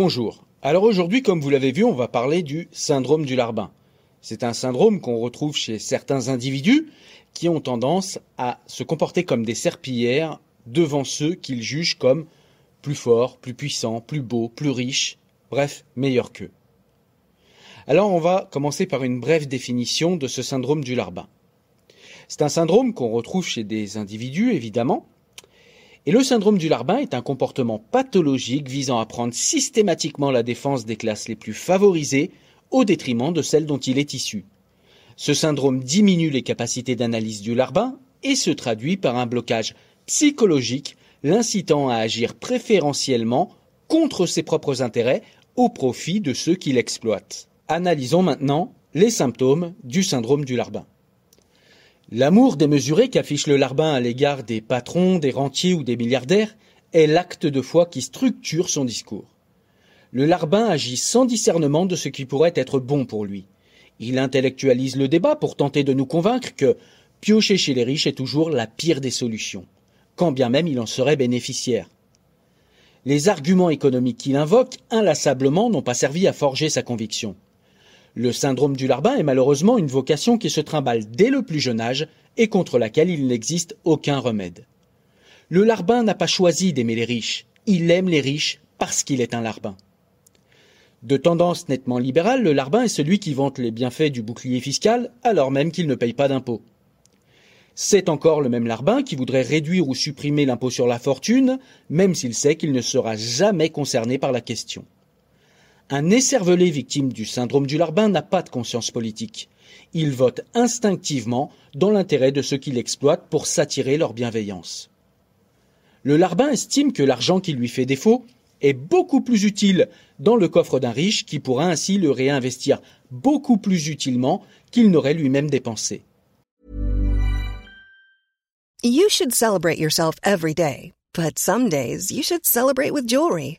Bonjour. Alors aujourd'hui, comme vous l'avez vu, on va parler du syndrome du larbin. C'est un syndrome qu'on retrouve chez certains individus qui ont tendance à se comporter comme des serpillères devant ceux qu'ils jugent comme plus forts, plus puissants, plus beaux, plus riches, bref, meilleurs qu'eux. Alors on va commencer par une brève définition de ce syndrome du larbin. C'est un syndrome qu'on retrouve chez des individus, évidemment, et le syndrome du larbin est un comportement pathologique visant à prendre systématiquement la défense des classes les plus favorisées au détriment de celles dont il est issu. Ce syndrome diminue les capacités d'analyse du larbin et se traduit par un blocage psychologique l'incitant à agir préférentiellement contre ses propres intérêts au profit de ceux qui l'exploitent. Analysons maintenant les symptômes du syndrome du larbin. L'amour démesuré qu'affiche le larbin à l'égard des patrons, des rentiers ou des milliardaires est l'acte de foi qui structure son discours. Le larbin agit sans discernement de ce qui pourrait être bon pour lui. Il intellectualise le débat pour tenter de nous convaincre que piocher chez les riches est toujours la pire des solutions, quand bien même il en serait bénéficiaire. Les arguments économiques qu'il invoque inlassablement n'ont pas servi à forger sa conviction. Le syndrome du larbin est malheureusement une vocation qui se trimballe dès le plus jeune âge et contre laquelle il n'existe aucun remède. Le larbin n'a pas choisi d'aimer les riches, il aime les riches parce qu'il est un larbin. De tendance nettement libérale, le larbin est celui qui vante les bienfaits du bouclier fiscal alors même qu'il ne paye pas d'impôts. C'est encore le même larbin qui voudrait réduire ou supprimer l'impôt sur la fortune, même s'il sait qu'il ne sera jamais concerné par la question. Un écervelé victime du syndrome du larbin n'a pas de conscience politique. Il vote instinctivement dans l'intérêt de ceux qui l'exploitent pour s'attirer leur bienveillance. Le larbin estime que l'argent qui lui fait défaut est beaucoup plus utile dans le coffre d'un riche qui pourra ainsi le réinvestir beaucoup plus utilement qu'il n'aurait lui-même dépensé. You should celebrate yourself every day, but some days you should celebrate with jewelry.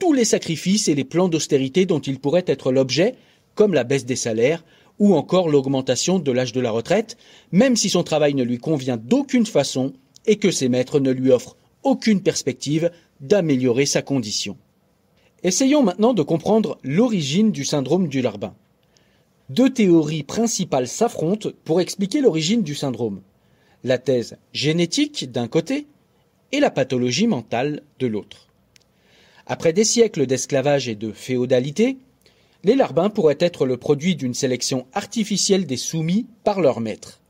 tous les sacrifices et les plans d'austérité dont il pourrait être l'objet, comme la baisse des salaires ou encore l'augmentation de l'âge de la retraite, même si son travail ne lui convient d'aucune façon et que ses maîtres ne lui offrent aucune perspective d'améliorer sa condition. Essayons maintenant de comprendre l'origine du syndrome du larbin. Deux théories principales s'affrontent pour expliquer l'origine du syndrome. La thèse génétique d'un côté et la pathologie mentale de l'autre. Après des siècles d'esclavage et de féodalité, les larbins pourraient être le produit d'une sélection artificielle des soumis par leurs maîtres.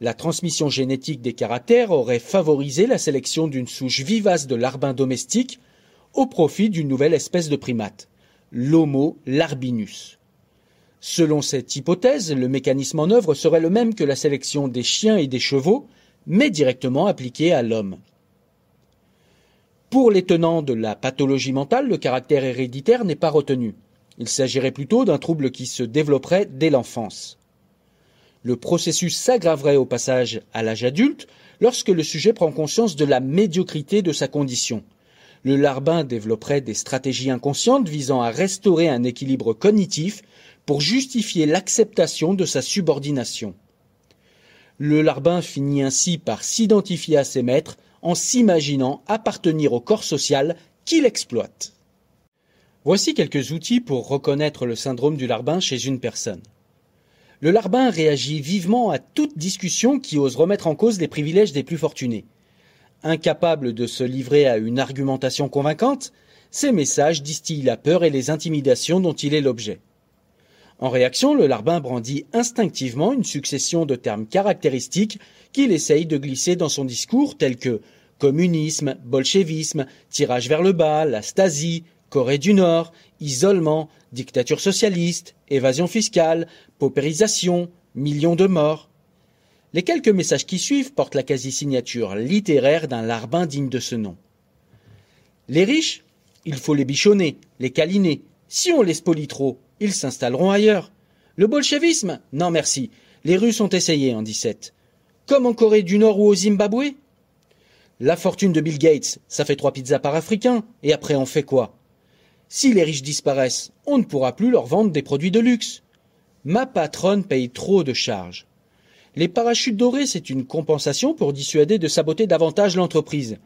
La transmission génétique des caractères aurait favorisé la sélection d'une souche vivace de larbins domestiques au profit d'une nouvelle espèce de primate, l'Homo larbinus. Selon cette hypothèse, le mécanisme en œuvre serait le même que la sélection des chiens et des chevaux, mais directement appliqué à l'homme. Pour les tenants de la pathologie mentale, le caractère héréditaire n'est pas retenu. Il s'agirait plutôt d'un trouble qui se développerait dès l'enfance. Le processus s'aggraverait au passage à l'âge adulte lorsque le sujet prend conscience de la médiocrité de sa condition. Le larbin développerait des stratégies inconscientes visant à restaurer un équilibre cognitif pour justifier l'acceptation de sa subordination. Le larbin finit ainsi par s'identifier à ses maîtres en s'imaginant appartenir au corps social qu'il exploite. Voici quelques outils pour reconnaître le syndrome du larbin chez une personne. Le larbin réagit vivement à toute discussion qui ose remettre en cause les privilèges des plus fortunés. Incapable de se livrer à une argumentation convaincante, ses messages distillent la peur et les intimidations dont il est l'objet. En réaction, le larbin brandit instinctivement une succession de termes caractéristiques qu'il essaye de glisser dans son discours tels que communisme, bolchevisme, tirage vers le bas, la Stasi, Corée du Nord, isolement, dictature socialiste, évasion fiscale, paupérisation, millions de morts. Les quelques messages qui suivent portent la quasi-signature littéraire d'un larbin digne de ce nom. Les riches, il faut les bichonner, les câliner. Si on les spolie trop, ils s'installeront ailleurs. Le bolchevisme? Non merci. Les Russes ont essayé en 17. Comme en Corée du Nord ou au Zimbabwe? La fortune de Bill Gates, ça fait trois pizzas par africain, et après on fait quoi? Si les riches disparaissent, on ne pourra plus leur vendre des produits de luxe. Ma patronne paye trop de charges. Les parachutes dorés, c'est une compensation pour dissuader de saboter davantage l'entreprise.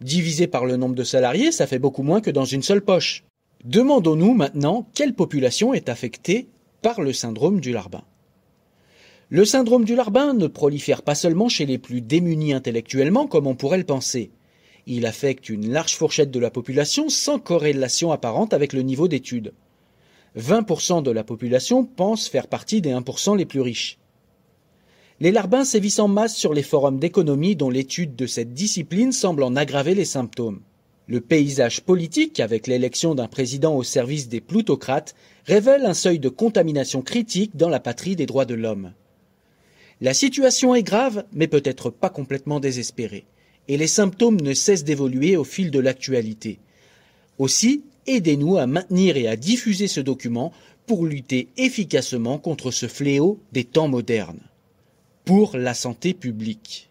Divisé par le nombre de salariés, ça fait beaucoup moins que dans une seule poche. Demandons-nous maintenant quelle population est affectée par le syndrome du larbin. Le syndrome du larbin ne prolifère pas seulement chez les plus démunis intellectuellement comme on pourrait le penser. Il affecte une large fourchette de la population sans corrélation apparente avec le niveau d'études. 20% de la population pense faire partie des 1% les plus riches. Les larbins sévissent en masse sur les forums d'économie dont l'étude de cette discipline semble en aggraver les symptômes. Le paysage politique, avec l'élection d'un président au service des plutocrates, révèle un seuil de contamination critique dans la patrie des droits de l'homme. La situation est grave, mais peut-être pas complètement désespérée, et les symptômes ne cessent d'évoluer au fil de l'actualité. Aussi, aidez-nous à maintenir et à diffuser ce document pour lutter efficacement contre ce fléau des temps modernes. Pour la santé publique.